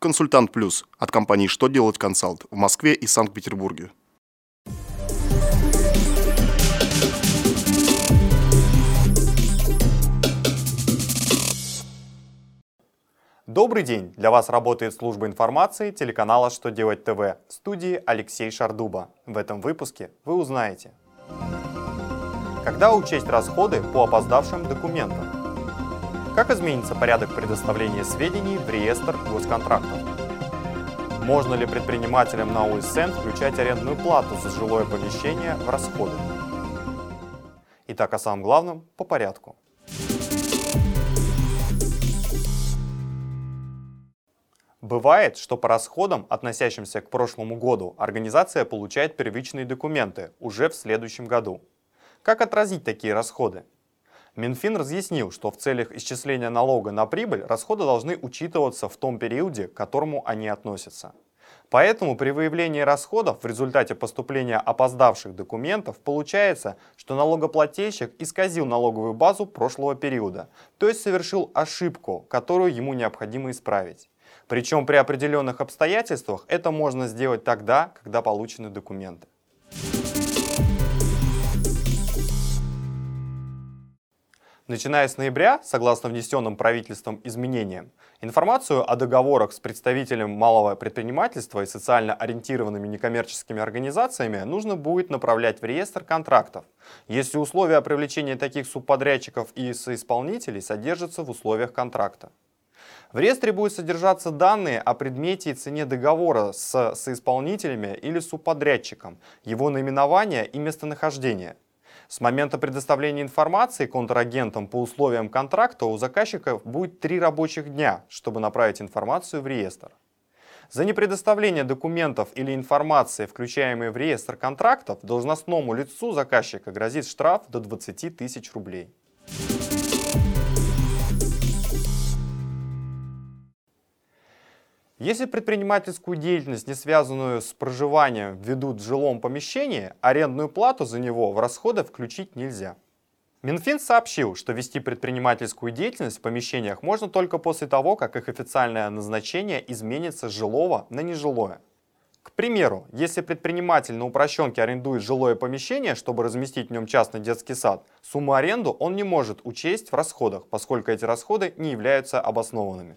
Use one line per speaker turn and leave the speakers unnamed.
Консультант Плюс от компании «Что делать консалт» в Москве и Санкт-Петербурге.
Добрый день! Для вас работает служба информации телеканала «Что делать ТВ» в студии Алексей Шардуба. В этом выпуске вы узнаете Когда учесть расходы по опоздавшим документам? Как изменится порядок предоставления сведений в реестр госконтрактов? Можно ли предпринимателям на УСН включать арендную плату за жилое помещение в расходы? Итак, о самом главном по порядку. Бывает, что по расходам, относящимся к прошлому году, организация получает первичные документы уже в следующем году. Как отразить такие расходы? Минфин разъяснил, что в целях исчисления налога на прибыль расходы должны учитываться в том периоде, к которому они относятся. Поэтому при выявлении расходов в результате поступления опоздавших документов получается, что налогоплательщик исказил налоговую базу прошлого периода, то есть совершил ошибку, которую ему необходимо исправить. Причем при определенных обстоятельствах это можно сделать тогда, когда получены документы. Начиная с ноября, согласно внесенным правительством изменениям, информацию о договорах с представителем малого предпринимательства и социально ориентированными некоммерческими организациями нужно будет направлять в реестр контрактов, если условия привлечения таких субподрядчиков и соисполнителей содержатся в условиях контракта. В реестре будут содержаться данные о предмете и цене договора с соисполнителями или субподрядчиком, его наименование и местонахождение – с момента предоставления информации контрагентам по условиям контракта у заказчика будет три рабочих дня, чтобы направить информацию в реестр. За непредоставление документов или информации, включаемой в реестр контрактов, должностному лицу заказчика грозит штраф до 20 тысяч рублей. Если предпринимательскую деятельность, не связанную с проживанием, ведут в жилом помещении, арендную плату за него в расходы включить нельзя. Минфин сообщил, что вести предпринимательскую деятельность в помещениях можно только после того, как их официальное назначение изменится с жилого на нежилое. К примеру, если предприниматель на упрощенке арендует жилое помещение, чтобы разместить в нем частный детский сад, сумму аренду он не может учесть в расходах, поскольку эти расходы не являются обоснованными.